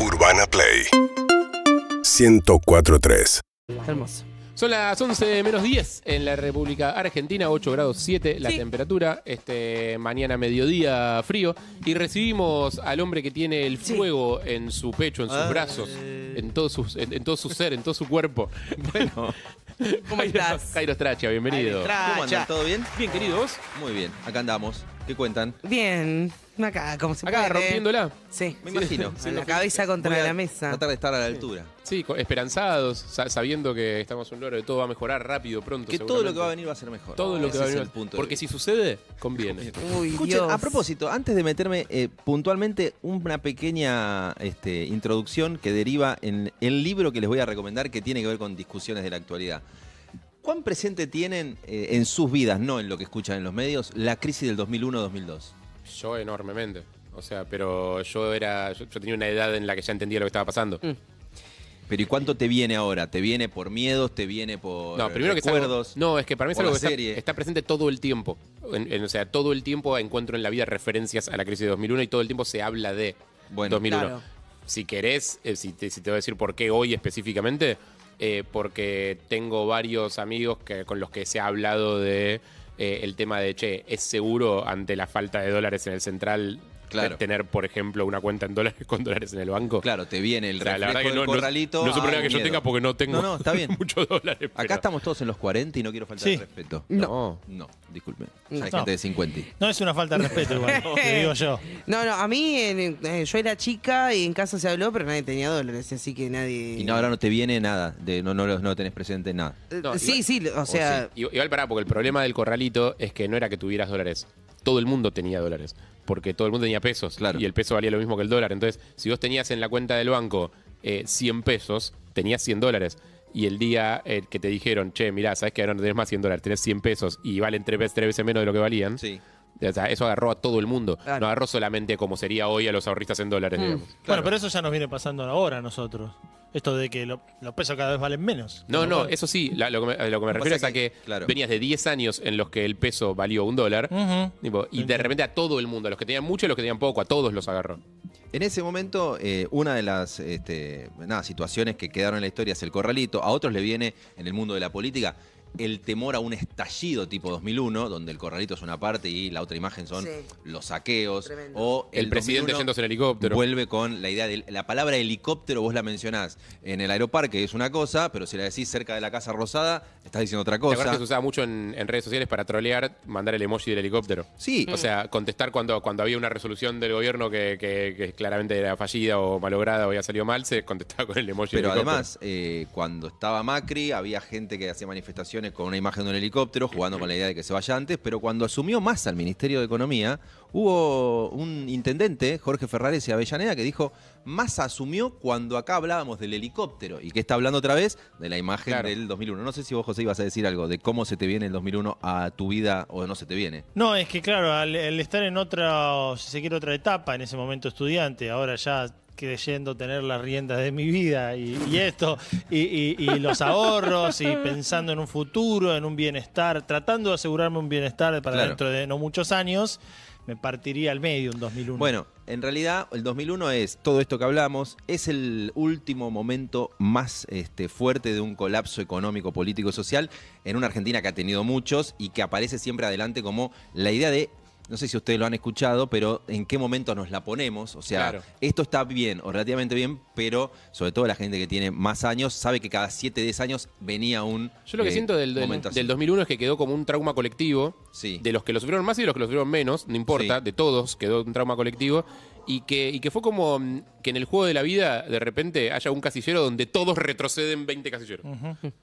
Urbana Play 1043 Hermoso. Son las 11 menos 10 en la República Argentina, 8 grados 7 la Sí. temperatura, este mañana mediodía frío, y recibimos al hombre que tiene el Sí. fuego en su pecho, en sus Ah. brazos, en todo, sus, en, en todo su ser, en todo su cuerpo. Bueno, ¿Cómo estás? Jairo Stracha, bienvenido. Stracha. ¿cómo andan? ¿Todo bien? Bien, querido, ¿vos? Muy bien, acá andamos. ¿Qué cuentan? Bien, acá, como se Acá puede. rompiéndola. Sí, Me imagino. la cabeza contra Voy a la mesa. Tratar de estar a la altura. Sí, co- esperanzados, sa- sabiendo que estamos en un logro de todo va a mejorar rápido, pronto. Que todo lo que va a venir va a ser mejor. Todo lo que Ese va a es venir. el punto de Porque vista. si sucede, conviene. Uy, Escuchen, Dios. a propósito, antes de meterme eh, puntualmente una pequeña este, introducción que deriva en el libro que les voy a recomendar que tiene que ver con discusiones de la actualidad. ¿Cuán presente tienen eh, en sus vidas, no en lo que escuchan en los medios, la crisis del 2001-2002? Yo enormemente. O sea, pero yo era. Yo, yo tenía una edad en la que ya entendía lo que estaba pasando. Mm. Pero ¿y cuánto te viene ahora? ¿Te viene por miedos? ¿Te viene por No, primero que es algo-? No, es que para mí es algo que está, serie. está presente todo el tiempo. En- en- o sea, todo el tiempo encuentro en la vida referencias a la crisis de 2001 y todo el tiempo se habla de Bueno, 2001. Claro. Si querés, eh, si, te, si te voy a decir por qué hoy específicamente, eh, porque tengo varios amigos que, con los que se ha hablado de eh, el tema de, che, ¿es seguro ante la falta de dólares en el central Claro. tener, por ejemplo, una cuenta en dólares con dólares en el banco? Claro, te viene el O sea, la verdad que del no, no- corralito. no es un problema que yo tenga porque no tengo No, no, está bien. muchos dólares. Acá estamos todos en los 40 y no quiero faltar Sí. el respeto. No. No, disculpe. No. Hay gente de 50. No es una falta de respeto igual, te digo yo. No, no, a mí en- eh, yo era chica y en casa se habló, pero nadie tenía dólares, así que nadie. Y no, ahora no te viene nada, de, no, no, no tenés presente nada. Eh, No, sí, igual- sí, o sea, Igual pará, porque el problema del corralito es que no era que tuvieras dólares. Todo el mundo tenía dólares. Porque todo el mundo tenía pesos. Claro. Y el peso valía lo mismo que el dólar. Entonces, si vos tenías en la cuenta del banco eh, 100 pesos, tenías 100 dólares. Y el día eh, que te dijeron, che, mirá, sabes que ahora no tenés más 100 dólares, tenés 100 pesos y valen tres veces, tres veces menos de lo que valían. Sí. O sea, eso agarró a todo el mundo. Claro. No agarró solamente como sería hoy a los ahorristas en dólares, Mm. digamos. Bueno, pero eso ya nos viene pasando ahora a nosotros. Esto de que lo- los pesos cada vez valen menos. No, no, eso sí, la- lo que me, a lo que me Pasa refiero es a que, que claro. venías de 10 años en los que el peso valió un dólar. Tipo, y de repente a todo el mundo, a los que tenían mucho y a los que tenían poco, a todos los agarró. En ese momento, eh, una de las este, nada, situaciones que quedaron en la historia es el corralito. A otros le viene, en el mundo de la política, el temor a un estallido tipo 2001, donde el corralito es una parte y la otra imagen son Sí. los saqueos. Tremendo. O El, presidente 2001 yéndose en helicóptero. Vuelve con la idea de la palabra helicóptero, vos la mencionás en el aeroparque, es una cosa, pero si la decís cerca de la Casa Rosada, estás diciendo otra ¿Te acuerdas cosa. que se usaba mucho en, en redes sociales para trolear, mandar el emoji del helicóptero? Sí, O sea, contestar cuando, cuando había una resolución del gobierno que, que- que claramente era fallida o malograda o había salido mal, se contestaba con el emoji Pero del helicóptero. además, eh, cuando estaba Macri, había gente que hacía manifestaciones con una imagen de un helicóptero, jugando con la idea de que se vaya antes, pero cuando asumió Massa al Ministerio de Economía, hubo un intendente, Jorge Ferrares y Avellaneda, que dijo, Massa asumió cuando acá hablábamos del helicóptero, y que está hablando otra vez de la imagen Claro. del 2001. No sé si vos, José, ibas a decir algo de cómo se te viene el 2001 a tu vida o no se te viene. No, es que claro, al, al estar en otra, si se quiere, otra etapa, en ese momento estudiante, ahora ya creyendo tener las riendas de mi vida y, y esto, y, y- y los ahorros, y pensando en un futuro, en un bienestar, tratando de asegurarme un bienestar para Claro. dentro de no muchos años, me partiría al medio un 2001. Bueno, en realidad el 2001 es todo esto que hablamos, es el último momento más este, fuerte de un colapso económico, político y social en una Argentina que ha tenido muchos y que aparece siempre adelante como la idea de, no sé si ustedes lo han escuchado, pero en qué momento nos la ponemos. O sea, Claro. esto está bien o relativamente bien, pero sobre todo la gente que tiene más años sabe que cada 7, 10 años venía un... Yo lo que eh, siento del, del, momento así. del 2001 es que quedó como un trauma colectivo. Sí. De los que lo sufrieron más y de los que lo sufrieron menos, no importa, Sí. de todos quedó un trauma colectivo. Y que, y que fue como mm, que en el juego de la vida, de repente, haya un casillero donde todos retroceden 20 casilleros.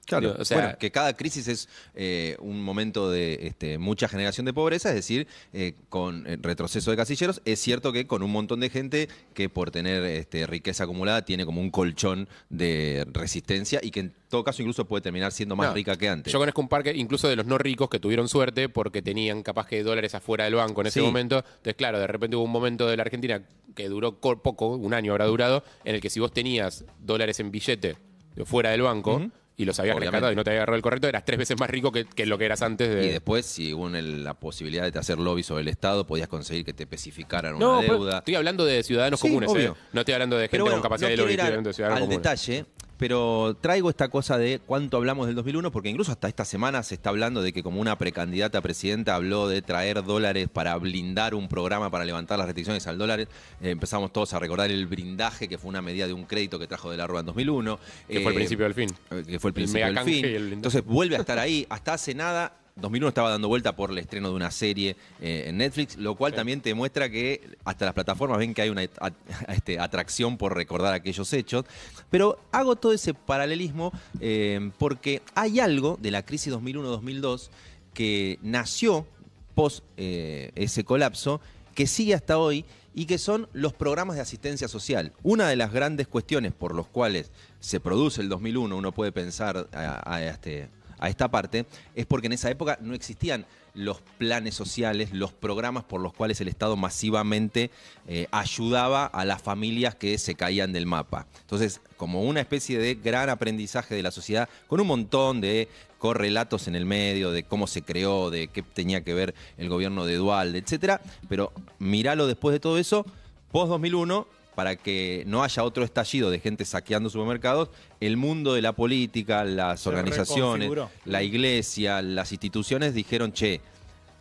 Claro, Digo, o sea- bueno, que cada crisis es eh, un momento de este, mucha generación de pobreza, es decir, eh, con eh, retroceso de casilleros. Es cierto que con un montón de gente que por tener este, riqueza acumulada tiene como un colchón de resistencia y que en todo caso incluso puede terminar siendo más No, rica que antes. Yo conozco un parque, incluso de los no ricos, que tuvieron suerte porque tenían capaz que dólares afuera del banco en ese Sí. momento. Entonces, claro, de repente hubo un momento de la Argentina que duró co- poco, un año habrá durado, en el que si vos tenías dólares en billete fuera del banco, y los habías Obviamente. rescatado y no te había agarrado el correcto, eras tres veces más rico que, que lo que eras antes de. Y después, si hubo el- la posibilidad de hacer lobby sobre el Estado, podías conseguir que te especificaran una no, deuda. estoy hablando de ciudadanos Sí, comunes. ¿eh? No estoy hablando de gente bueno, con capacidad no de lobby, estoy hablando de ciudadanos al comunes. detalle, pero traigo esta cosa de cuánto hablamos del 2001, porque incluso hasta esta semana se está hablando de que como una precandidata a presidenta habló de traer dólares para blindar un programa para levantar las restricciones al dólar. Eh, empezamos todos a recordar el blindaje, que fue una medida de un crédito que trajo de la Rúa en 2001. Que fue el Eh, principio del fin. eh, que fue el principio del fin. el. Entonces vuelve a estar ahí. Hasta hace nada, 2001 estaba dando vuelta por el estreno de una serie eh, en Netflix, lo cual Sí. también te muestra que hasta las plataformas ven que hay una a- este, atracción por recordar aquellos hechos. Pero hago todo ese paralelismo eh, porque hay algo de la crisis 2001-2002 que nació post eh, ese colapso que sigue hasta hoy y que son los programas de asistencia social. Una de las grandes cuestiones por los cuales se produce el 2001, uno puede pensar a, a este, a esta parte, es porque en esa época no existían los planes sociales, los programas por los cuales el Estado masivamente eh, ayudaba a las familias que se caían del mapa. Entonces, como una especie de gran aprendizaje de la sociedad, con un montón de correlatos en el medio, de cómo se creó, de qué tenía que ver el gobierno de Dualde, etcétera. Pero míralo después de todo eso, post 2001, para que no haya otro estallido de gente saqueando supermercados, el mundo de la política, las Se organizaciones, la iglesia, las instituciones dijeron, che,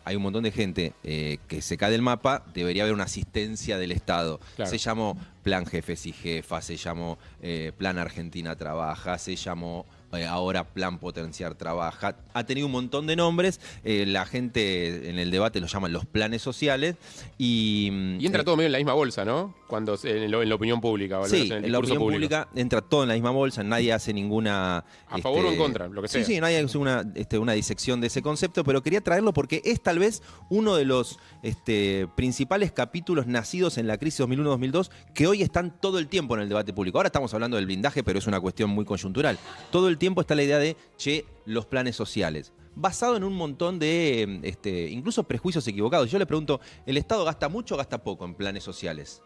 hay un montón de gente eh, que se cae del mapa, debería haber una asistencia del Estado. Claro. Se llamó Plan Jefes y Jefas, se llamó eh, Plan Argentina Trabaja, se llamó eh, ahora Plan Potenciar Trabaja. Ha tenido un montón de nombres, eh, la gente en el debate los llaman los planes sociales y... mm, Y entra eh, todo medio en la misma bolsa, ¿no? Cuando en, lo- en la opinión pública, menos Sí, en el en la opinión pública entra todo en la misma bolsa, nadie hace ninguna... este, A favor o en contra, lo que sea. Sí, sí, nadie hace una, este, una disección de ese concepto, pero quería traerlo porque es tal vez uno de los este, principales capítulos nacidos en la crisis 2001-2002 que hoy están todo el tiempo en el debate público. Ahora estamos hablando del blindaje, pero es una cuestión muy coyuntural. Todo el tiempo está la idea de, che, los planes sociales basado en un montón de, este, incluso prejuicios equivocados. Yo le pregunto, ¿el Estado gasta mucho o gasta poco en planes sociales?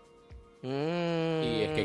Y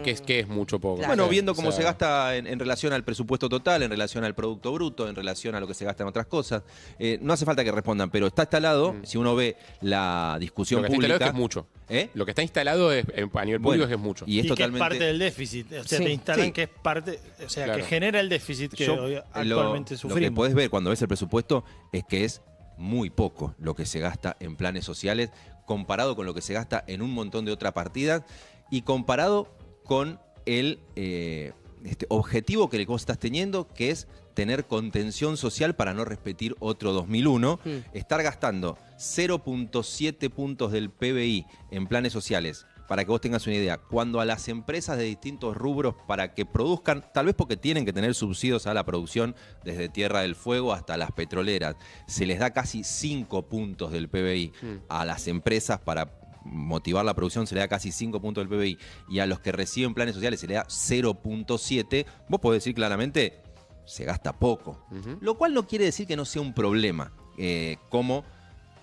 que, ¿qué es, mucho poco? Claro. Bueno, viendo cómo o sea, se gasta en, en relación al presupuesto total, en relación al Producto Bruto, en relación a lo que se gasta en otras cosas. Eh, no hace falta que respondan, pero está instalado, si uno ve la discusión Mm. Lo que está instalado pública... es que es mucho. ¿Eh? Lo que está instalado es, en- a nivel público Bueno, es que es mucho. Y es y totalmente... que es parte del déficit. O sea, Sí, te instalan sí. que es parte, o sea, Claro. que genera el déficit que Yo, hoy lo- actualmente Lo que sufrimos. podés ver cuando ves el presupuesto es que es muy poco lo que se gasta en planes sociales comparado con lo que se gasta en un montón de otras partidas y comparado con el eh, este, objetivo que vos estás teniendo, que es tener contención social para no repetir otro 2001, Mm. estar gastando 0.7 puntos del PBI en planes sociales. Para que vos tengas una idea, cuando a las empresas de distintos rubros para que produzcan, tal vez porque tienen que tener subsidios a la producción desde Tierra del Fuego hasta las petroleras, se les da casi 5 puntos del PBI a las empresas para motivar la producción se le da casi 5 puntos del PBI y a los que reciben planes sociales se le da 0.7, vos podés decir claramente, se gasta poco. Lo cual no quiere decir que no sea un problema. Eh, cómo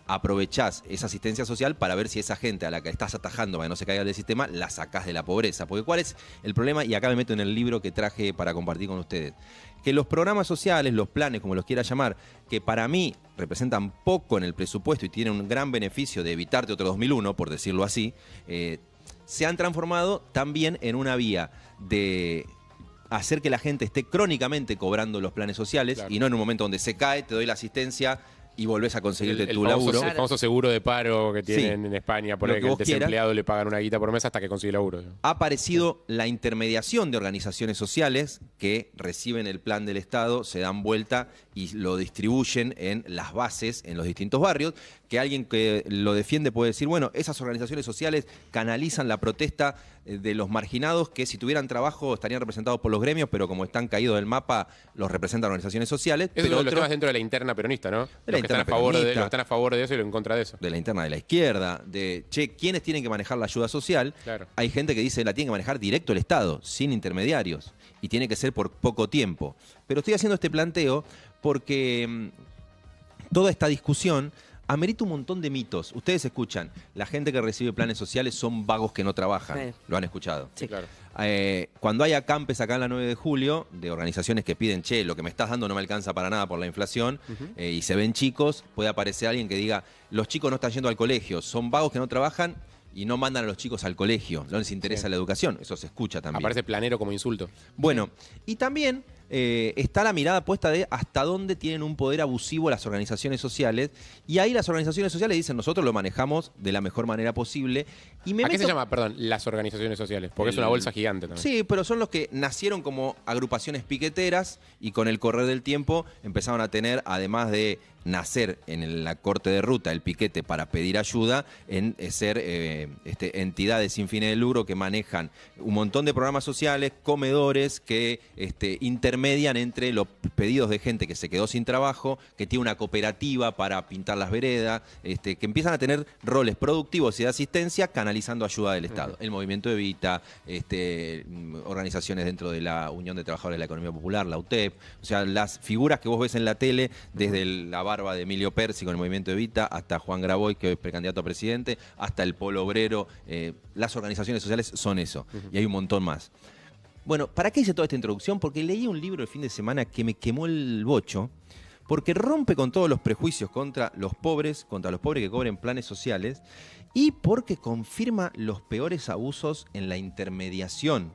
aprovechás esa asistencia social para ver si esa gente a la que estás atajando para que no se caiga del sistema, la sacás de la pobreza. Porque cuál es el problema, y acá me meto en el libro que traje para compartir con ustedes, que los programas sociales, los planes, como los quiera llamar, que para mí representan poco en el presupuesto y tienen un gran beneficio de evitarte otro 2001, por decirlo así, eh, se han transformado también en una vía de hacer que la gente esté crónicamente cobrando los planes sociales Claro. y no en un momento donde se cae, te doy la asistencia y volvés a conseguirte el, el tu famoso, laburo. el famoso seguro de paro que Sí. tienen en España, por Lo el que el quieras. desempleado le pagan una guita por mes hasta que consigue laburo. ha aparecido la intermediación de organizaciones sociales que reciben el plan del Estado, se dan vuelta y lo distribuyen en las bases, en los distintos barrios, que alguien que lo defiende puede decir, bueno, esas organizaciones sociales canalizan la protesta eh, de los marginados que si tuvieran trabajo estarían representados por los gremios, pero como están caídos del mapa, los representan organizaciones sociales. Eso pero es uno de los otros- temas dentro de la interna peronista, ¿no? los, que están interna a favor de, los que están a favor de eso y los en contra de eso. de la interna de la izquierda, de, che, ¿quiénes tienen que manejar la ayuda social? Claro. Hay gente que dice la tiene que manejar directo el Estado, sin intermediarios, y tiene que ser por poco tiempo. Pero estoy haciendo este planteo porque mm, toda esta discusión amerita un montón de mitos. Ustedes escuchan, la gente que recibe planes sociales son vagos que no trabajan. Sí. Lo han escuchado. Sí. Claro. Eh, cuando hay acampes acá en la 9 de julio, de organizaciones que piden, che, lo que me estás dando no me alcanza para nada por la inflación, eh, y se ven chicos, puede aparecer alguien que diga, los chicos no están yendo al colegio, son vagos que no trabajan y no mandan a los chicos al colegio, no les interesa la educación, eso se escucha también. Aparece planero como insulto. Bueno, y también eh, está la mirada puesta de hasta dónde tienen un poder abusivo las organizaciones sociales. Y ahí las organizaciones sociales dicen, nosotros lo manejamos de la mejor manera posible. Y me ¿A qué se llama, perdón, las organizaciones sociales? Porque es una bolsa gigante también. Sí, pero son los que nacieron como agrupaciones piqueteras y con el correr del tiempo empezaron a tener, además de nacer en la corte de ruta, el piquete para pedir ayuda, en eh, ser eh, este, entidades sin fines de lucro que manejan un montón de programas sociales, comedores que este, intermedian entre los pedidos de gente que se quedó sin trabajo, que tiene una cooperativa para pintar las veredas, este, que empiezan a tener roles productivos y de asistencia canalizando ayuda del Estado. El movimiento Evita, este, mm, organizaciones dentro de la Unión de Trabajadores de la Economía Popular, la UTEP, o sea, las figuras que vos ves en la tele, desde el- la barba de Emilio Persi con el movimiento Evita, hasta Juan Graboy, que es precandidato a presidente, hasta el Polo Obrero, eh, las organizaciones sociales son eso, y hay un montón más. Bueno, ¿para qué hice toda esta introducción? Porque leí un libro el fin de semana que me quemó el bocho, porque rompe con todos los prejuicios contra los pobres, contra los pobres que cobren planes sociales, y porque confirma los peores abusos en la intermediación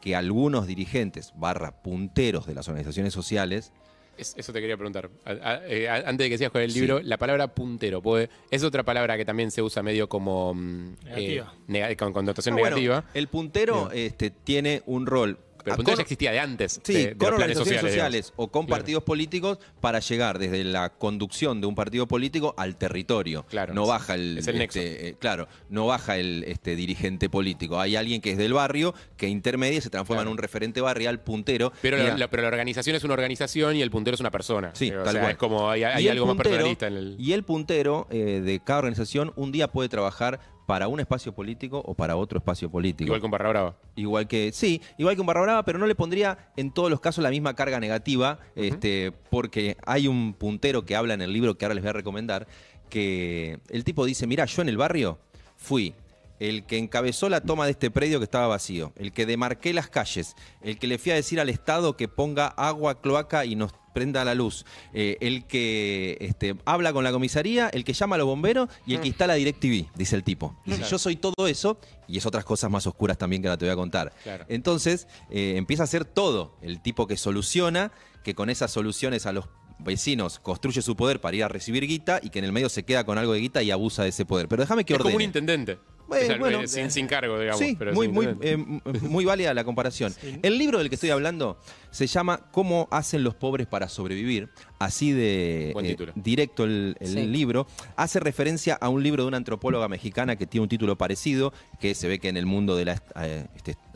que algunos dirigentes, barra punteros de las organizaciones sociales, Es- eso te quería preguntar. A- a- eh, a- antes de que sigas con el Sí. libro, la palabra puntero, puede- es otra palabra que también se usa medio como mm, Negativa. eh, nega- con connotación Ah, bueno, negativa. el puntero este, tiene un rol. Pero el puntero con- ya existía de antes. Sí, de- de con los organizaciones sociales. o con Claro. partidos políticos para llegar desde la conducción de un partido político al territorio. Claro, no baja el, es el este, eh, claro, no baja el este, dirigente político. Hay alguien que es del barrio que intermedia y se transforma Claro. en un referente barrial puntero. Pero, la, la- pero la organización es una organización y el puntero es una persona. Sí, Eh, o tal sea, cual. es como hay, algo más personalista en el. Y el puntero eh, de cada organización un día puede trabajar para un espacio político o para otro espacio político. Igual con Barra Brava. Igual que, sí, igual que un barra brava, pero no le pondría en todos los casos la misma carga negativa, este, porque hay un puntero que habla en el libro que ahora les voy a recomendar, que el tipo dice, mira, yo en el barrio fui el que encabezó la toma de este predio que estaba vacío, el que demarqué las calles, el que le fui a decir al Estado que ponga agua, cloaca y nos prenda la luz, eh, el que este, habla con la comisaría, el que llama a los bomberos y el que instala DirecTV, dice el tipo. Dice, yo soy todo eso y es otras cosas más oscuras también que ahora te voy a contar. Claro. Entonces eh, empieza a ser todo, el tipo que soluciona, que con esas soluciones a los vecinos construye su poder para ir a recibir guita y que en el medio se queda con algo de guita y abusa de ese poder. Pero déjame que Es como un ordene. intendente. Bueno, O sea, bueno. eh, sin, sin cargo, digamos. Sí, pero es muy, muy, eh, muy válida la comparación. El libro del que estoy hablando se llama Cómo hacen los pobres para sobrevivir. Así de eh, directo el, el Sí. libro. Hace referencia a un libro de una antropóloga mexicana que tiene un título parecido, que se ve que en el mundo del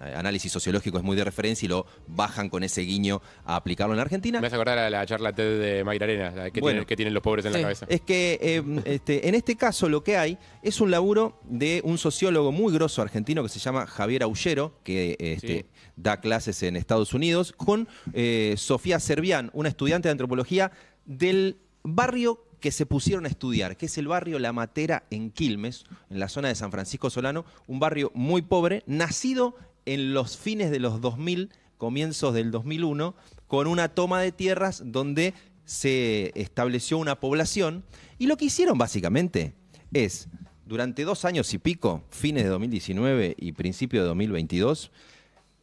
análisis sociológico es muy de referencia y lo bajan con ese guiño a aplicarlo en Argentina. Me hace acordar a la charla TED de Mayra Arena, la que, Bueno. tienen, que tienen los pobres en Sí. la cabeza. Es que eh, este, en este caso lo que hay es un laburo de un sociólogo muy grosso argentino que se llama Javier Aullero, que este, Sí. da clases en Estados Unidos, con eh, Sofía Servián, una estudiante de antropología del barrio que se pusieron a estudiar, que es el barrio La Matera en Quilmes, en la zona de San Francisco Solano, un barrio muy pobre, nacido en los fines de los 2000, comienzos del 2001, con una toma de tierras donde se estableció una población. Y lo que hicieron básicamente es, durante dos años y pico, fines de 2019 y principio de 2022,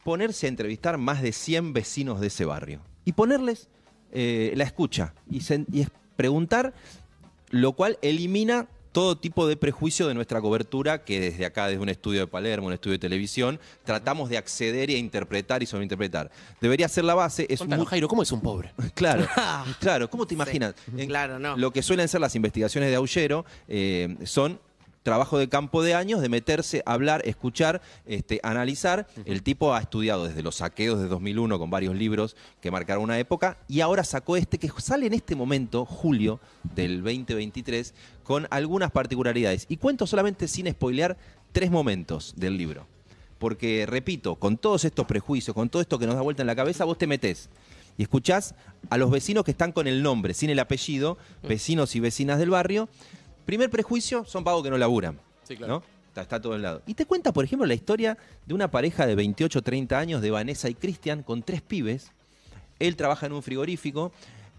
ponerse a entrevistar más de 100 vecinos de ese barrio y ponerles eh, la escucha y, y preguntar, lo cual elimina todo tipo de prejuicio de nuestra cobertura que desde acá, desde un estudio de Palermo, un estudio de televisión, tratamos de acceder y a interpretar y sobreinterpretar. Debería ser la base. Es Contanos, muy- Jairo, ¿cómo es un pobre? Claro, claro. ¿Cómo te imaginas? Sí, claro, no. Lo que suelen ser las investigaciones de Aullero eh, son trabajo de campo de años, de meterse, hablar, escuchar, este, analizar. El tipo ha estudiado desde los saqueos de 2001 con varios libros que marcaron una época y ahora sacó este que sale en este momento, julio del 2023, con algunas particularidades. Y cuento solamente sin spoilear tres momentos del libro. Porque, repito, con todos estos prejuicios, con todo esto que nos da vuelta en la cabeza, vos te metés y escuchás a los vecinos que están con el nombre, sin el apellido, vecinos y vecinas del barrio, Primer prejuicio, son vagos que no laburan. Sí, claro. ¿no? Está, está todo el lado. Y te cuenta, por ejemplo, la historia de una pareja de 28 30 años de Vanessa y Cristian con tres pibes. Él trabaja en un frigorífico.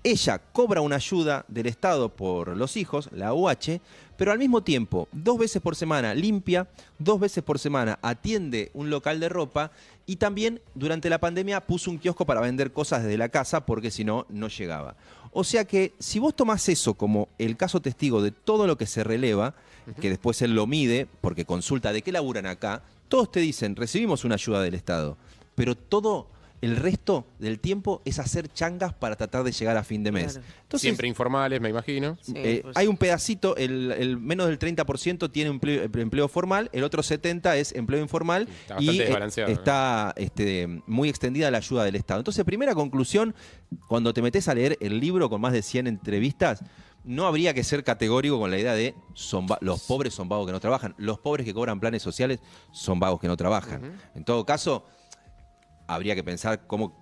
Ella cobra una ayuda del Estado por los hijos, la UH, pero al mismo tiempo, dos veces por semana limpia, dos veces por semana atiende un local de ropa y también durante la pandemia puso un kiosco para vender cosas desde la casa porque si no, no llegaba. O sea que si vos tomás eso como el caso testigo de todo lo que se releva, que después él lo mide porque consulta de qué laburan acá, todos te dicen, recibimos una ayuda del Estado, pero todo el resto del tiempo es hacer changas para tratar de llegar a fin de mes. Claro. Entonces, Siempre informales, me imagino. Sí, eh, pues. hay un pedacito, el, el menos del 30% tiene empleo, empleo formal, el otro 70% es empleo informal Está y eh, está este, muy extendida la ayuda del Estado. Entonces, primera conclusión, cuando te metes a leer el libro con más de 100 entrevistas, no habría que ser categórico con la idea de son los pobres son vagos que no trabajan, los pobres que cobran planes sociales son vagos que no trabajan. En todo caso, habría que pensar cómo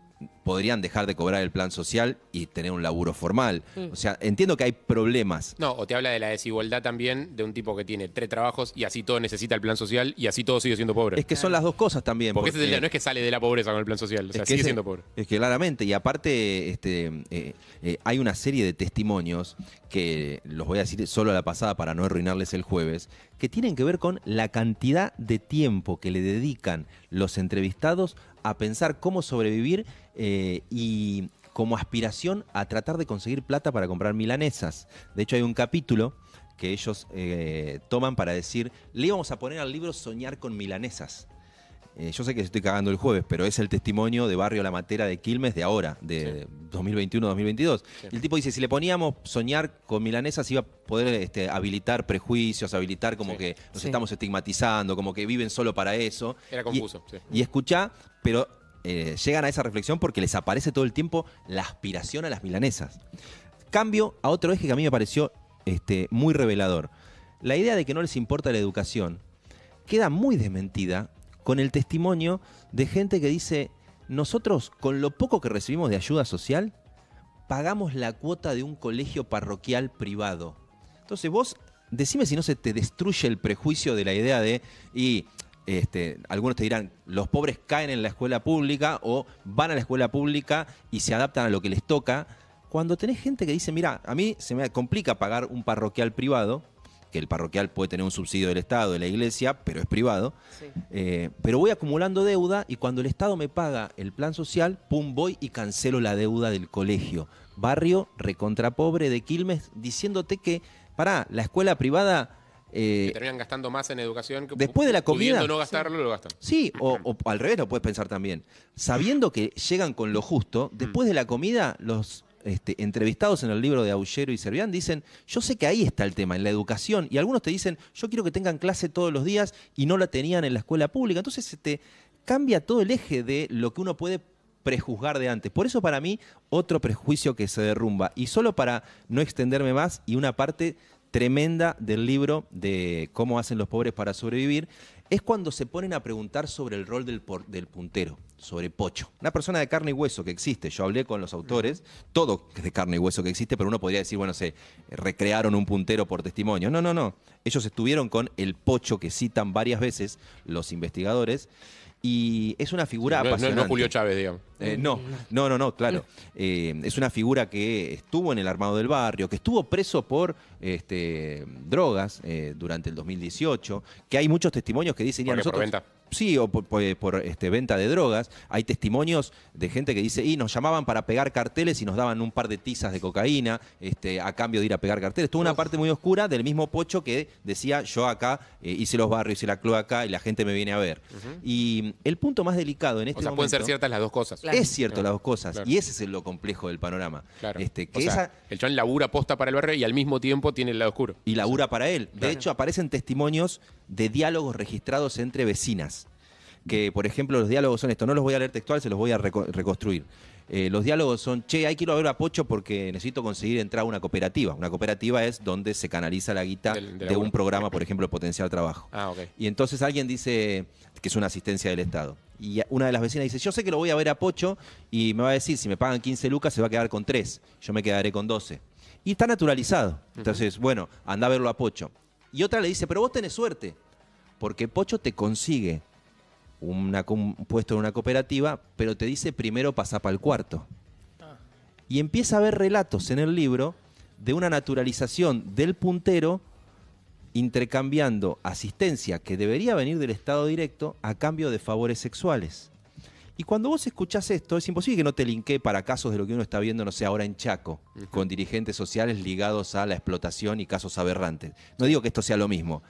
podrían dejar de cobrar el plan social y tener un laburo formal. O sea, entiendo que hay problemas. No, o te habla de la desigualdad también de un tipo que tiene tres trabajos y así todo necesita el plan social y así todo sigue siendo pobre. Es que son las dos cosas también. porque ese es el- no es que sale de la pobreza con el plan social, o sea, es que sigue ese- siendo pobre. Es que claramente, y aparte este, eh, eh, hay una serie de testimonios que los voy a decir solo a la pasada para no arruinarles el jueves, que tienen que ver con la cantidad de tiempo que le dedican los entrevistados a pensar cómo sobrevivir eh, y como aspiración a tratar de conseguir plata para comprar milanesas. De hecho, hay un capítulo que ellos eh, toman para decir, le íbamos a poner al libro Soñar con milanesas. Eh, yo sé que estoy cagando el jueves, pero es el testimonio de Barrio La Matera de Quilmes de ahora, de 2021-2022. Sí. El tipo dice, si le poníamos soñar con milanesas iba a poder este, habilitar prejuicios, habilitar como Sí. que nos Sí. estamos estigmatizando, como que viven solo para eso. Era Y- confuso, sí. Y, escuchá, pero eh, llegan a esa reflexión porque les aparece todo el tiempo la aspiración a las milanesas. Cambio a otro eje que a mí me pareció este, muy revelador. La idea de que no les importa la educación queda muy desmentida con el testimonio de gente que dice, nosotros con lo poco que recibimos de ayuda social, pagamos la cuota de un colegio parroquial privado. Entonces vos, decime si no se te destruye el prejuicio de la idea de, y este, algunos te dirán, los pobres caen en la escuela pública o van a la escuela pública y se adaptan a lo que les toca. Cuando tenés gente que dice, mira, a mí se me complica pagar un parroquial privado, que el parroquial puede tener un subsidio del Estado, de la iglesia, pero es privado, Sí. eh, pero voy acumulando deuda y cuando el Estado me paga el plan social, pum, voy y cancelo la deuda del colegio. Barrio recontrapobre de Quilmes, diciéndote que, pará, la escuela privada... eh, Que terminan gastando más en educación que Después de la comida- no gastarlo, lo gastan. Sí, o, o al revés lo puedes pensar también. Sabiendo que llegan con lo justo, después de la comida, los este, entrevistados en el libro de Aullero y Servián dicen, yo sé que ahí está el tema, en la educación. Y algunos te dicen, yo quiero que tengan clase todos los días y no la tenían en la escuela pública. Entonces se te cambia todo el eje de lo que uno puede prejuzgar de antes. Por eso para mí otro prejuicio que se derrumba. Y solo para no extenderme más y una parte tremenda del libro de cómo hacen los pobres para sobrevivir, es cuando se ponen a preguntar sobre el rol del, por- del puntero, sobre Pocho. Una persona de carne y hueso que existe. Yo hablé con los autores, todo es de carne y hueso que existe, pero uno podría decir, bueno, se recrearon un puntero por testimonio. No, no, no. Ellos estuvieron con el Pocho que citan varias veces los investigadores y es una figura No, no- no, apasionante. Julio Chávez, digamos. Eh, no, no, no, no, claro. Eh, es una figura que estuvo en el armado del barrio, que estuvo preso por este, drogas eh, durante el 2018, que hay muchos testimonios que dicen... "Y a ¿Por qué? ¿Por nosotros- venta? Sí, o por, por- por, este, venta de drogas. Hay testimonios de gente que dice, y nos llamaban para pegar carteles y nos daban un par de tizas de cocaína este, a cambio de ir a pegar carteles. Tuvo una parte muy oscura del mismo Pocho que decía, yo acá eh, hice los barrios, hice la cloaca y la gente me viene a ver. Y el punto más delicado en este O sea, momento... pueden ser ciertas las dos cosas. Claro. Es cierto las dos cosas. Claro. Y ese es lo complejo del panorama. Claro. Este, que O sea, esa, El chon labura posta para el barrio y al mismo tiempo tiene el lado oscuro. y labura para él. De hecho, aparecen testimonios de diálogos registrados entre vecinas. Que, por ejemplo, los diálogos son esto. No los voy a leer textual, se los voy a reco- reconstruir. Eh, los diálogos son, che, hay que ir a ver a Pocho porque necesito conseguir entrar a una cooperativa. Una cooperativa es donde se canaliza la guita Del- de un programa, por ejemplo, Potencial Trabajo. Ah, ok. Y entonces alguien dice que es una asistencia del Estado. Y una de las vecinas dice, yo sé que lo voy a ver a Pocho y me va a decir, si me pagan 15 lucas se va a quedar con 3, yo me quedaré con 12. Y está naturalizado. Entonces, bueno, anda a verlo a Pocho. Y otra le dice, pero vos tenés suerte, porque Pocho te consigue una un puesto en una cooperativa, pero te dice primero pasá para el cuarto. Y empieza a haber relatos en el libro de una naturalización del puntero intercambiando asistencia que debería venir del Estado directo a cambio de favores sexuales. Y cuando vos escuchás esto, es imposible que no te linkee para casos de lo que uno está viendo, no sé, ahora en Chaco, con dirigentes sociales ligados a la explotación y casos aberrantes. No digo que esto sea lo mismo,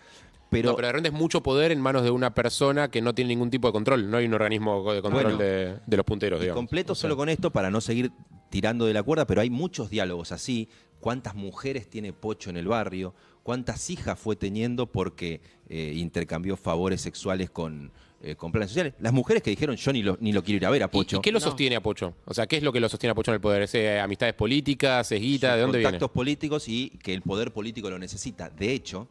pero, no, pero de repente es mucho poder en manos de una persona que no tiene ningún tipo de control. No hay un organismo de control Bueno, de, de los punteros, digamos. completo O sea, solo con esto para no seguir tirando de la cuerda, pero hay muchos diálogos así. ¿Cuántas mujeres tiene Pocho en el barrio? ¿Cuántas hijas fue teniendo porque eh, intercambió favores sexuales con, eh, con planes sociales? Las mujeres que dijeron yo ni lo, ni lo quiero ir a ver a ¿Y, Pocho. y qué lo sostiene a Pocho? O sea, ¿qué es lo que lo sostiene a Pocho en el poder? ¿Es, eh, amistades políticas? ¿Es guita? ¿De dónde viene? contactos políticos y que el poder político lo necesita. De hecho,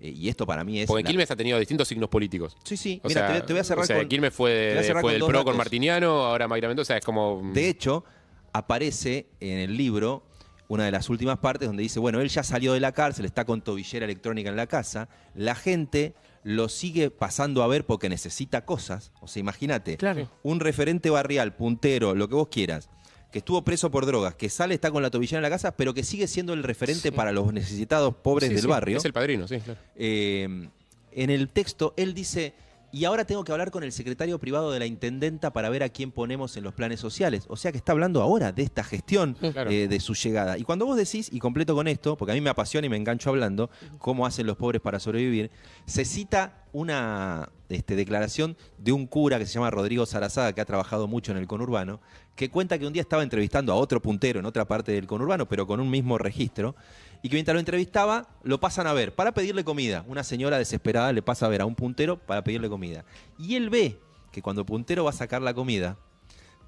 eh, y esto para mí es... Porque la- Quilmes ha tenido distintos signos políticos. Sí, sí, O mira, sea, te, voy a- te voy a cerrar o sea, con... Quilmes fue, fue con del PRO con. Martiniano, ahora Mayra Mendoza, es como... De hecho, aparece en el libro una de las últimas partes donde dice, bueno, él ya salió de la cárcel, está con tobillera electrónica en la casa, la gente lo sigue pasando a ver porque necesita cosas. O sea, imagínate, Claro. un referente barrial, puntero, lo que vos quieras, que estuvo preso por drogas, que sale, está con la tobillera en la casa, pero que sigue siendo el referente para los necesitados pobres Sí, del sí, barrio. Es el padrino, sí, claro. Eh, en el texto él dice, y ahora tengo que hablar con el secretario privado de la intendenta para ver a quién ponemos en los planes sociales. O sea que está hablando ahora de esta gestión Claro. eh, de su llegada. Y cuando vos decís, y completo con esto, porque a mí me apasiona y me engancho hablando, cómo hacen los pobres para sobrevivir, se cita una este, declaración de un cura que se llama Rodrigo Sarazaga, que ha trabajado mucho en el conurbano, que cuenta que un día estaba entrevistando a otro puntero en otra parte del conurbano, pero con un mismo registro, y que mientras lo entrevistaba, lo pasan a ver para pedirle comida. Una señora desesperada le pasa a ver a un puntero para pedirle comida. Y él ve que cuando el puntero va a sacar la comida,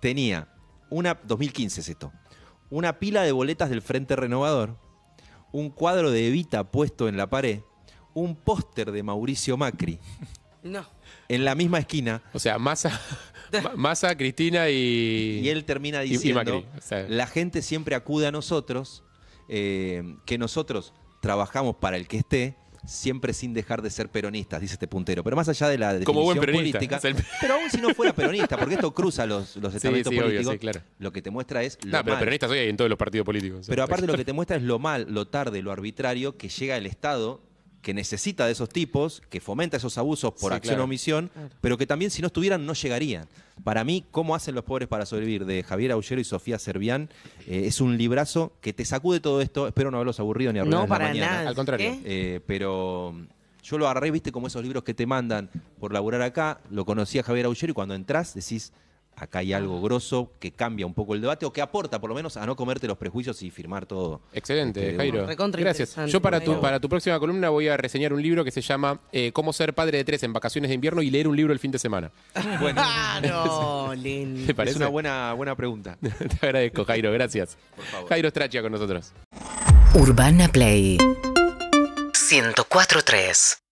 tenía una, 2015 es esto, una pila de boletas del Frente Renovador, un cuadro de Evita puesto en la pared, un póster de Mauricio Macri No. en la misma esquina, O sea, Massa, Ma- Massa Cristina y... y él termina y- y diciendo, Macri, o sea. la gente siempre acude a nosotros, eh, que nosotros trabajamos para el que esté, siempre sin dejar de ser peronistas, dice este puntero. Pero más allá de la definición Como buen peronista, política, el- pero aún si no fuera peronista, porque esto cruza los, los Sí, estamentos sí, obvio, políticos, sí, claro. lo que te muestra es lo No, pero mal. peronistas hoy hay en todos los partidos políticos. Pero aparte lo que te muestra es lo mal, lo tarde, lo arbitrario que llega el Estado, que necesita de esos tipos, que fomenta esos abusos por Sí, acción claro. o omisión, pero que también si no estuvieran no llegarían. Para mí, ¿Cómo hacen los pobres para sobrevivir? de Javier Aullero y Sofía Servián, eh, es un librazo que te sacude todo esto. Espero no haberlos aburrido ni arruinado No, en la para mañana. nada. Al contrario. Eh, pero yo lo agarré, viste, como esos libros que te mandan por laburar acá. Lo conocí a Javier Aullero y cuando entras decís, acá hay algo grosso que cambia un poco el debate o que aporta por lo menos a no comerte los prejuicios y firmar todo. Excelente, Este, Jairo. Gracias. Yo para tu, para tu próxima columna voy a reseñar un libro que se llama eh, Cómo ser padre de tres en vacaciones de invierno y leer un libro el fin de semana. Bueno, Ah, no, Len. ¿Te parece? es una buena, buena pregunta. Te agradezco, Jairo. Gracias. Por favor. Jairo Strachia con nosotros. Urbana Play 104.3